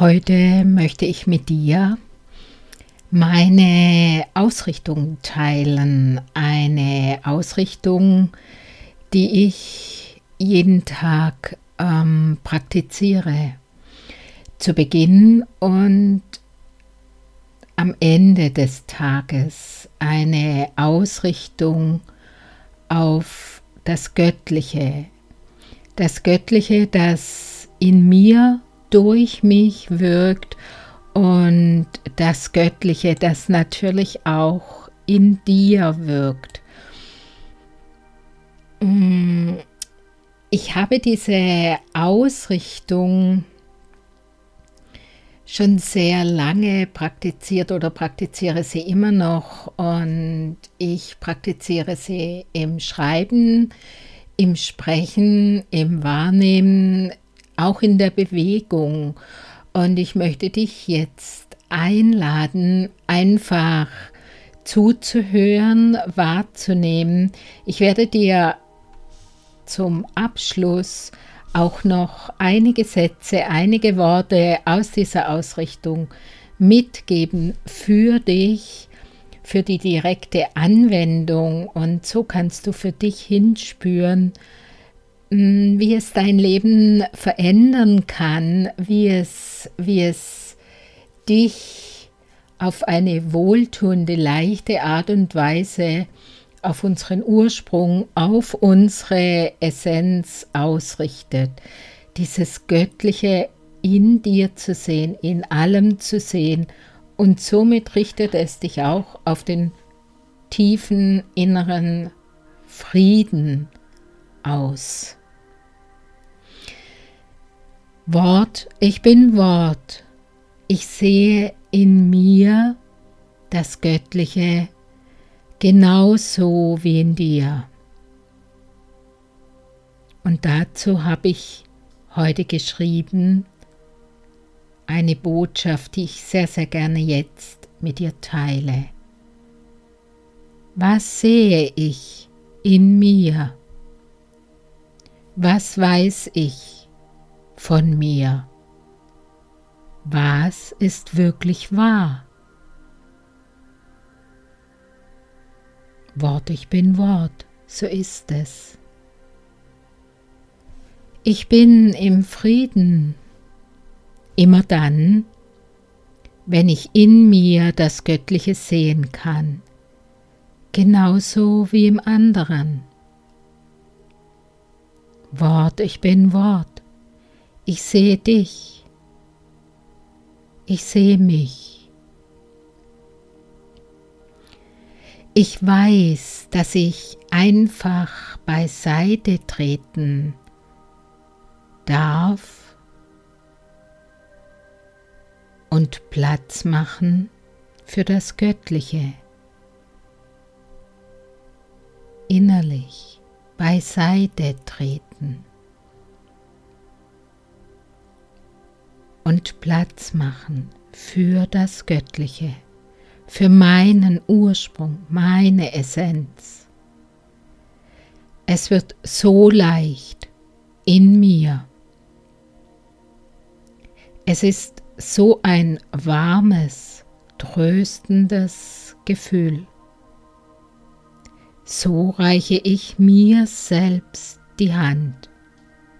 Heute möchte ich mit dir meine Ausrichtung teilen. Eine Ausrichtung, die ich jeden Tag ähm, praktiziere. Zu Beginn und am Ende des Tages eine Ausrichtung auf das Göttliche. Das Göttliche, das in mir durch mich wirkt und das Göttliche, das natürlich auch in dir wirkt. Mm, ich habe diese Ausrichtung schon sehr lange praktiziert oder praktiziere sie immer noch und ich praktiziere sie im Schreiben, im Sprechen, im Wahrnehmen, auch in der Bewegung. Und ich möchte dich jetzt einladen, einfach zuzuhören, wahrzunehmen. Ich werde dir zum Abschluss auch noch einige Sätze, einige Worte aus dieser Ausrichtung mitgeben für dich, für die direkte Anwendung. Und so kannst du für dich hinspüren, wie es dein Leben verändern kann, wie es, wie es dich auf eine wohltuende, leichte Art und Weise auf unseren Ursprung, auf unsere Essenz ausrichtet. Dieses Göttliche in dir zu sehen, in allem zu sehen und somit richtet es dich auch auf den tiefen inneren Frieden aus. Wort, ich bin Wort. Ich sehe in mir das Göttliche genauso wie in dir. Und dazu habe ich heute geschrieben eine Botschaft, die ich sehr, sehr gerne jetzt mit dir teile. Was sehe ich in mir? Was weiß ich von mir? Was ist wirklich wahr? Wort, ich bin Wort, so ist es. Ich bin im Frieden, immer dann, wenn ich in mir das Göttliche sehen kann, genauso wie im anderen. Wort, ich bin Wort. Ich sehe dich. Ich sehe mich. Ich weiß, dass ich einfach beiseite treten darf und Platz machen für das Göttliche innerlich beiseite treten und Platz machen für das Göttliche, für meinen Ursprung, meine Essenz. Es wird so leicht in mir. Es ist so ein warmes, tröstendes Gefühl so reiche ich mir selbst die Hand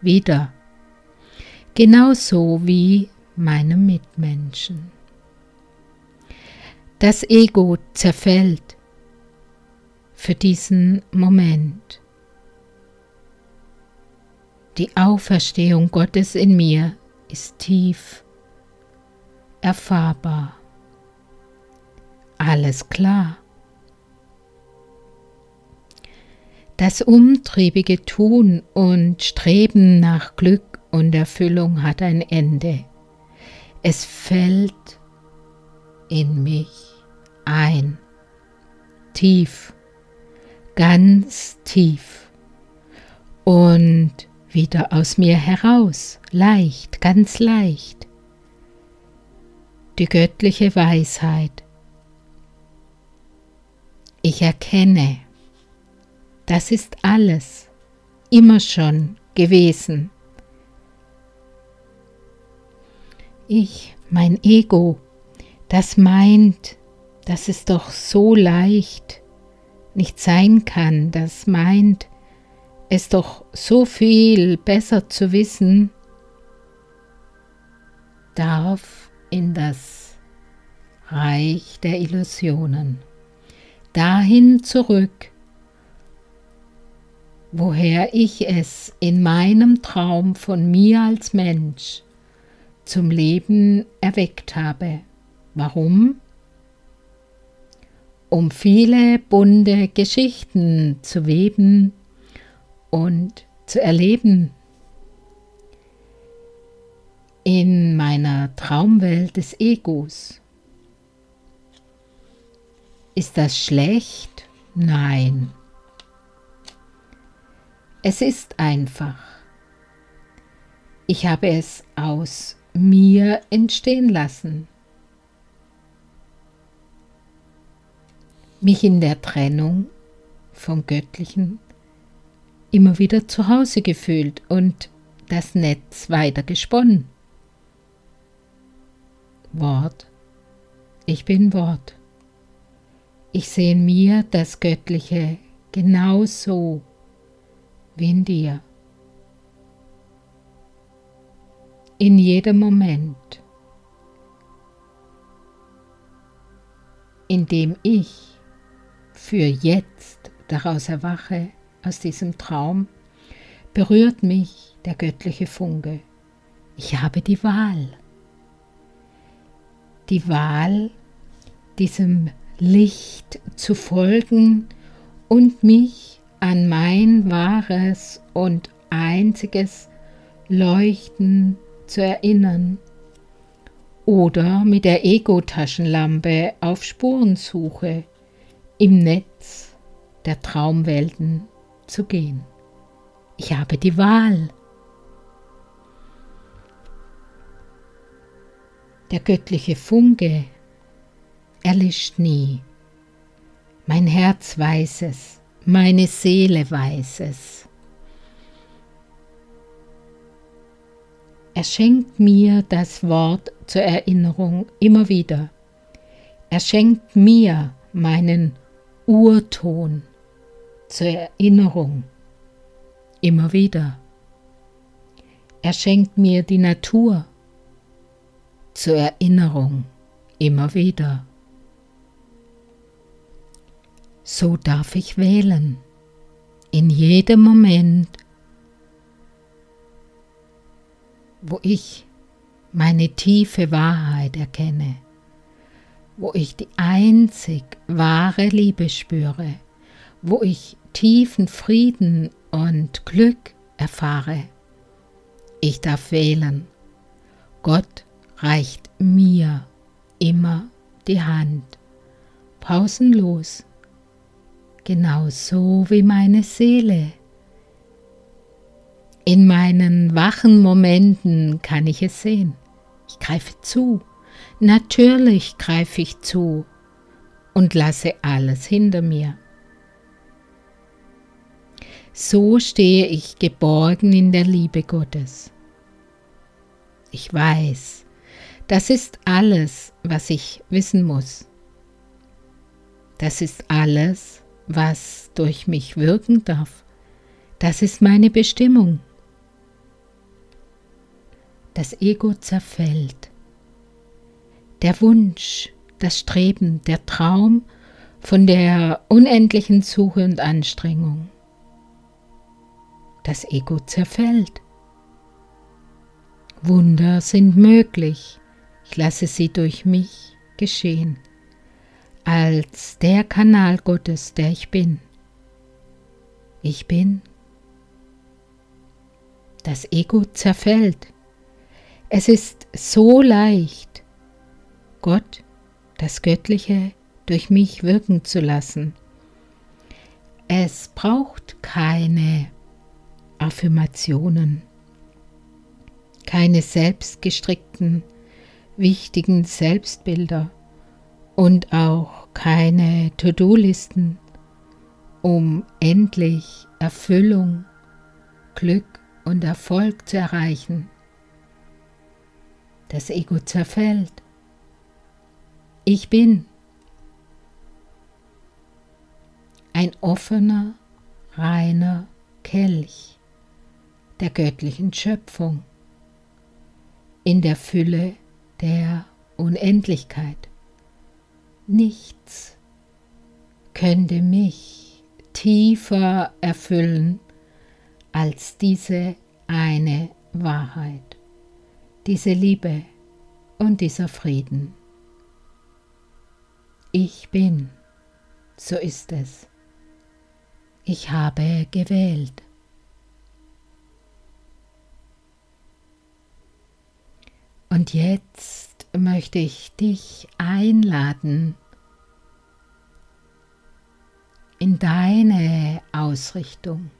wieder, genauso wie meinem Mitmenschen. Das Ego zerfällt für diesen Moment. Die Auferstehung Gottes in mir ist tief erfahrbar. Alles klar. Das umtriebige Tun und Streben nach Glück und Erfüllung hat ein Ende. Es fällt in mich ein, tief, ganz tief und wieder aus mir heraus, leicht, ganz leicht. Die göttliche Weisheit. Ich erkenne, das ist alles immer schon gewesen. Ich, mein Ego, das meint, dass es doch so leicht nicht sein kann, das meint, es doch so viel besser zu wissen, darf in das Reich der Illusionen, dahin zurück, woher ich es in meinem Traum von mir als Mensch zum Leben erweckt habe. Warum? Um viele bunte Geschichten zu weben und zu erleben. In meiner Traumwelt des Egos. Ist das schlecht? Nein. Es ist einfach. Ich habe es aus mir entstehen lassen. Mich in der Trennung vom Göttlichen immer wieder zu Hause gefühlt und das Netz weiter gesponnen. Wort. Ich bin Wort. Ich sehe in mir das Göttliche genauso wie in dir. In jedem Moment, in dem ich für jetzt daraus erwache, aus diesem Traum, berührt mich der göttliche Funke. Ich habe die Wahl. Die Wahl, diesem Licht zu folgen und mich an mein wahres und einziges Leuchten zu erinnern oder mit der Ego-Taschenlampe auf Spurensuche im Netz der Traumwelten zu gehen. Ich habe die Wahl. Der göttliche Funke erlischt nie. Mein Herz weiß es, meine Seele weiß es. Er schenkt mir das Wort zur Erinnerung immer wieder. Er schenkt mir meinen Urton zur Erinnerung immer wieder. Er schenkt mir die Natur zur Erinnerung immer wieder. So darf ich wählen, in jedem Moment, wo ich meine tiefe Wahrheit erkenne, wo ich die einzig wahre Liebe spüre, wo ich tiefen Frieden und Glück erfahre. Ich darf wählen. Gott reicht mir immer die Hand, pausenlos, genauso wie meine Seele. In meinen wachen Momenten kann ich es sehen. Ich greife zu, natürlich greife ich zu und lasse alles hinter mir. So stehe ich geborgen in der Liebe Gottes. Ich weiß, das ist alles, was ich wissen muss. Das ist alles, was durch mich wirken darf. Das ist meine Bestimmung. Das Ego zerfällt. Der Wunsch, das Streben, der Traum von der unendlichen Suche und Anstrengung das Ego zerfällt. Wunder sind möglich, ich lasse sie durch mich geschehen, als der Kanal Gottes, der ich bin. Ich bin. Das Ego zerfällt. Es ist so leicht, Gott, das Göttliche, durch mich wirken zu lassen. Es braucht keine Affirmationen, keine selbstgestrickten, wichtigen Selbstbilder und auch keine To-Do-Listen, um endlich Erfüllung, Glück und Erfolg zu erreichen. Das Ego zerfällt. Ich bin ein offener, reiner Kelch der göttlichen Schöpfung in der Fülle der Unendlichkeit. Nichts könnte mich tiefer erfüllen als diese eine Wahrheit, diese Liebe und dieser Frieden. Ich bin, so ist es. Ich habe gewählt. Und jetzt möchte ich dich einladen in deine Ausrichtung,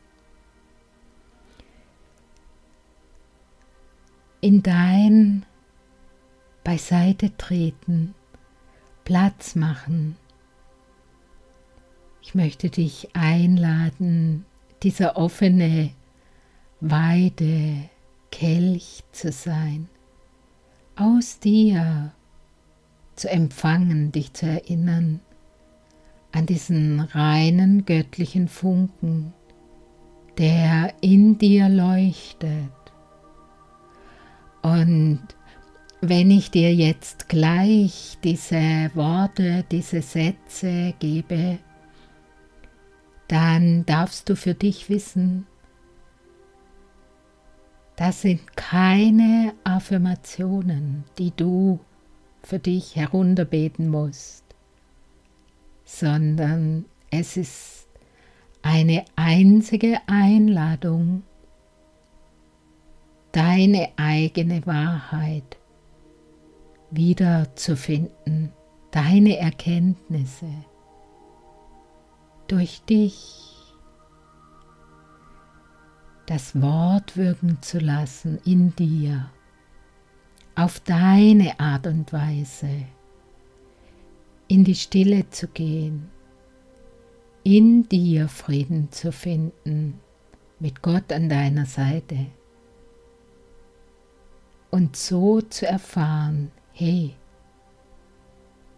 in dein Beiseite treten, Platz machen. Ich möchte dich einladen, dieser offene, weite Kelch zu sein aus dir zu empfangen, dich zu erinnern an diesen reinen göttlichen Funken, der in dir leuchtet. Und wenn ich dir jetzt gleich diese Worte, diese Sätze gebe, dann darfst du für dich wissen, das sind keine Affirmationen, die du für dich herunterbeten musst, sondern es ist eine einzige Einladung, deine eigene Wahrheit wiederzufinden, deine Erkenntnisse durch dich das Wort wirken zu lassen in dir, auf deine Art und Weise, in die Stille zu gehen, in dir Frieden zu finden, mit Gott an deiner Seite und so zu erfahren, hey,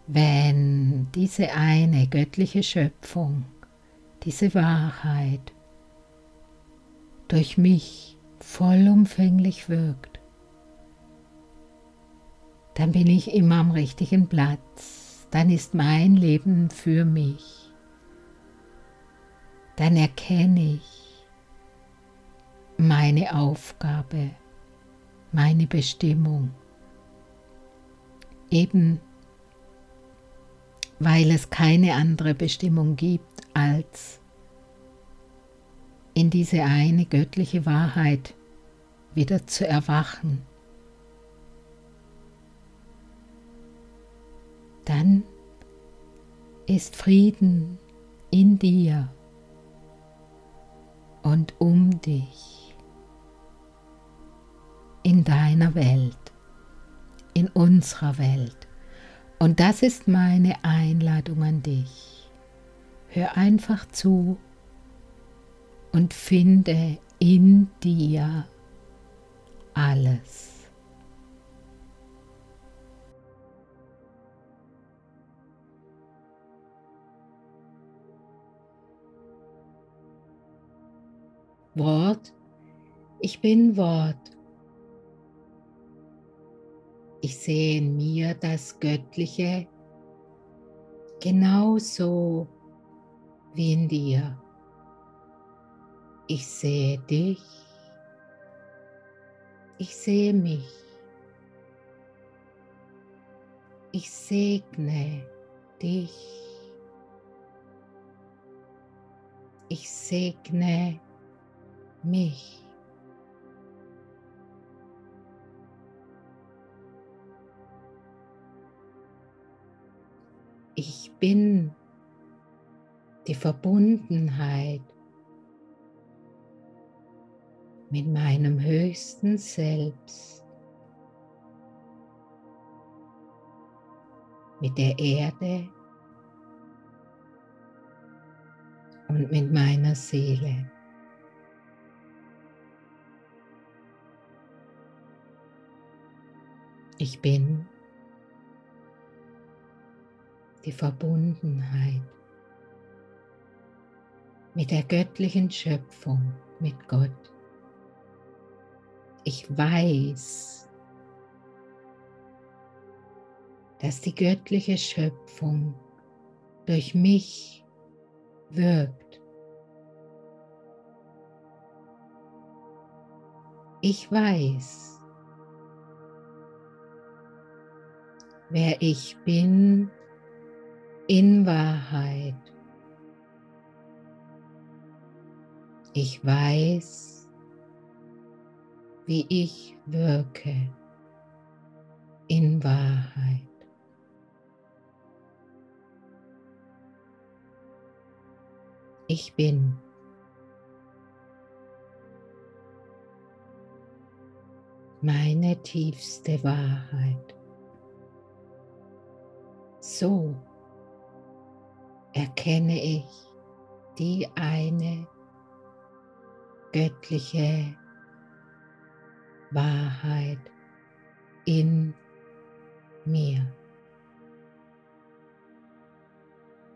wenn diese eine göttliche Schöpfung, diese Wahrheit durch mich vollumfänglich wirkt, dann bin ich immer am richtigen Platz, dann ist mein Leben für mich, dann erkenne ich meine Aufgabe, meine Bestimmung, eben weil es keine andere Bestimmung gibt als in diese eine göttliche Wahrheit wieder zu erwachen. Dann ist Frieden in dir und um dich, in deiner Welt, in unserer Welt. Und das ist meine Einladung an dich. Hör einfach zu und finde in dir alles. Wort, ich bin Wort. Ich sehe in mir das Göttliche genauso wie in dir. Ich sehe dich. Ich sehe mich. Ich segne dich. Ich segne mich. Ich bin die Verbundenheit mit meinem höchsten Selbst, mit der Erde und mit meiner Seele. Ich bin die Verbundenheit mit der göttlichen Schöpfung, mit Gott. Ich weiß, dass die göttliche Schöpfung durch mich wirkt. Ich weiß, wer ich bin in Wahrheit. Ich weiß, wie ich wirke in Wahrheit. Ich bin. Meine tiefste Wahrheit. So erkenne ich die eine göttliche Wahrheit in mir.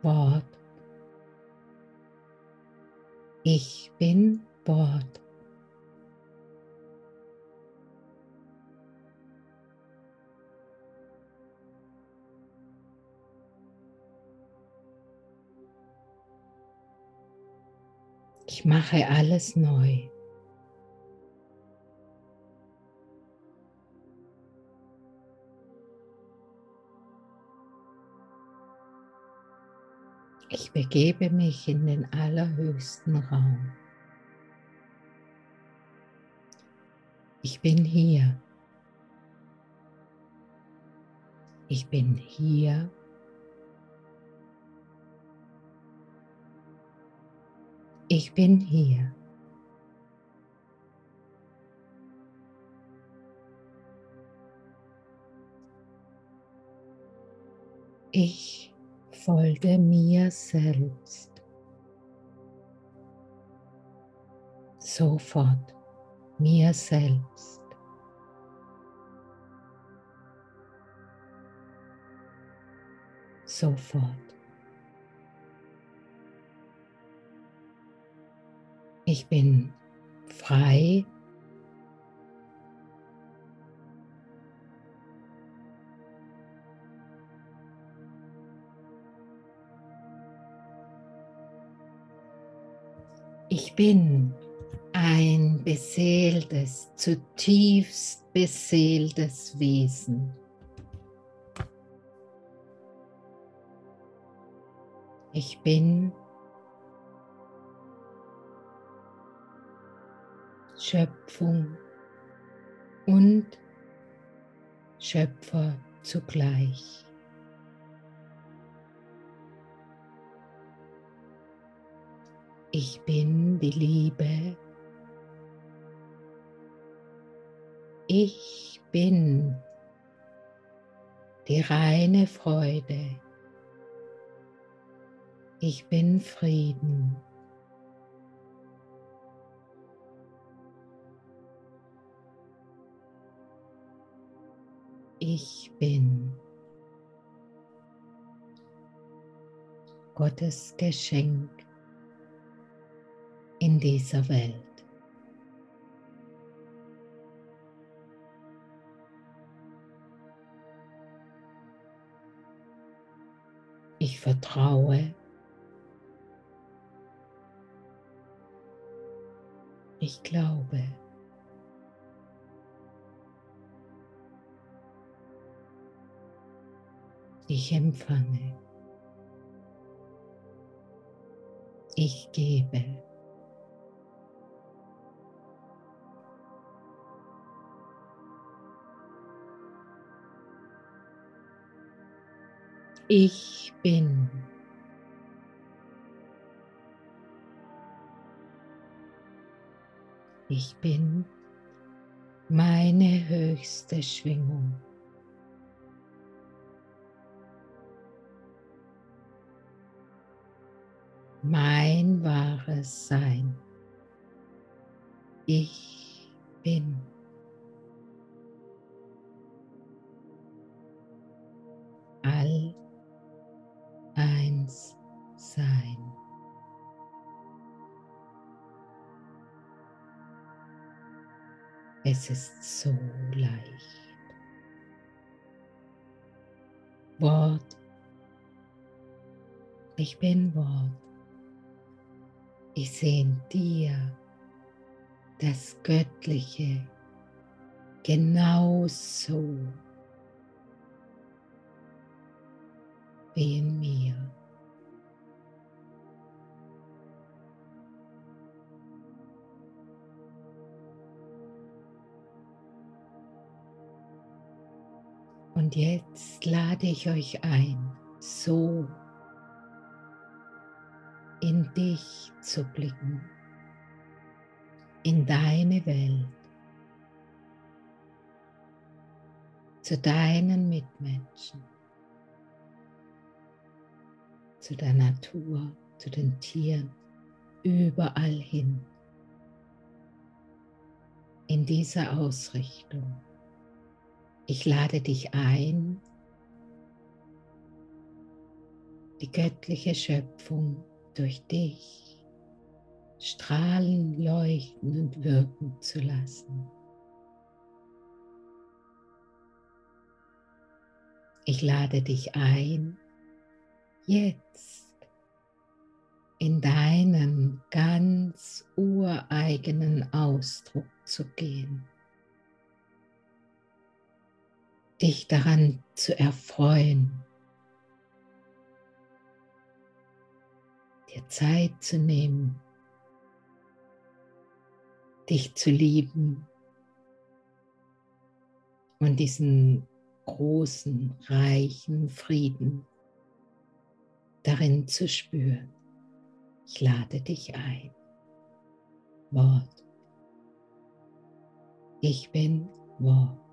Wort. Ich bin Wort. Ich mache alles neu. Ich begebe mich in den allerhöchsten Raum. Ich bin hier. Ich bin hier Ich bin hier. Ich folge mir selbst. Sofort mir selbst. Sofort. Ich bin frei. Ich bin ein beseeltes, zutiefst beseeltes Wesen. Ich bin Schöpfung und Schöpfer zugleich. Ich bin die Liebe. Ich bin die reine Freude. Ich bin Frieden. Ich bin. Gottes Geschenk in dieser Welt. Ich vertraue. Ich glaube. Ich empfange. Ich gebe. Ich bin. Ich bin meine höchste Schwingung. mein wahres Sein. Ich bin. All eins sein. Es ist so leicht. Wort. Ich bin Wort. Ich sehe in dir das Göttliche genauso wie in mir. Und jetzt lade ich euch ein, so in dich zu blicken, in deine Welt, zu deinen Mitmenschen, zu der Natur, zu den Tieren, überall hin, in dieser Ausrichtung. Ich lade dich ein, die göttliche Schöpfung durch dich strahlen, leuchten und wirken zu lassen. Ich lade dich ein, jetzt in deinen ganz ureigenen Ausdruck zu gehen, dich daran zu erfreuen, dir Zeit zu nehmen, dich zu lieben und diesen großen, reichen Frieden darin zu spüren. Ich lade dich ein. Wort. Ich bin Wort.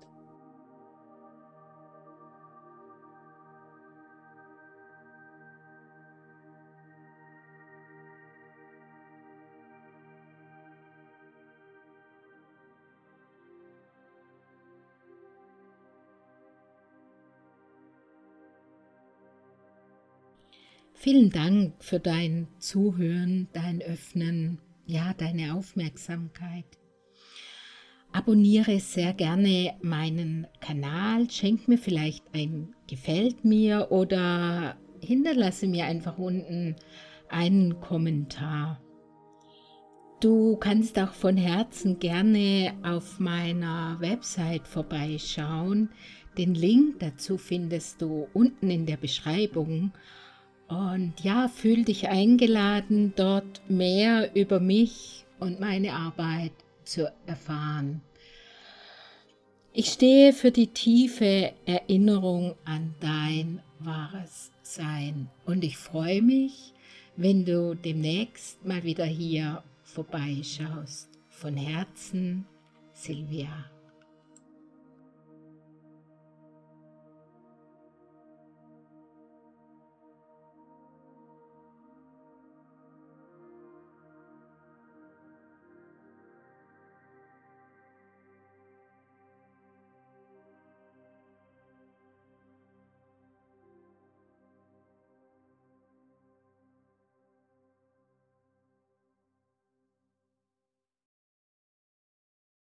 Vielen Dank für dein Zuhören, dein Öffnen, ja, deine Aufmerksamkeit. Abonniere sehr gerne meinen Kanal, schenk mir vielleicht ein Gefällt mir oder hinterlasse mir einfach unten einen Kommentar. Du kannst auch von Herzen gerne auf meiner Website vorbeischauen. Den Link dazu findest du unten in der Beschreibung. Und ja, fühl dich eingeladen, dort mehr über mich und meine Arbeit zu erfahren. Ich stehe für die tiefe Erinnerung an dein wahres Sein und ich freue mich, wenn du demnächst mal wieder hier vorbeischaust. Von Herzen, Silvia.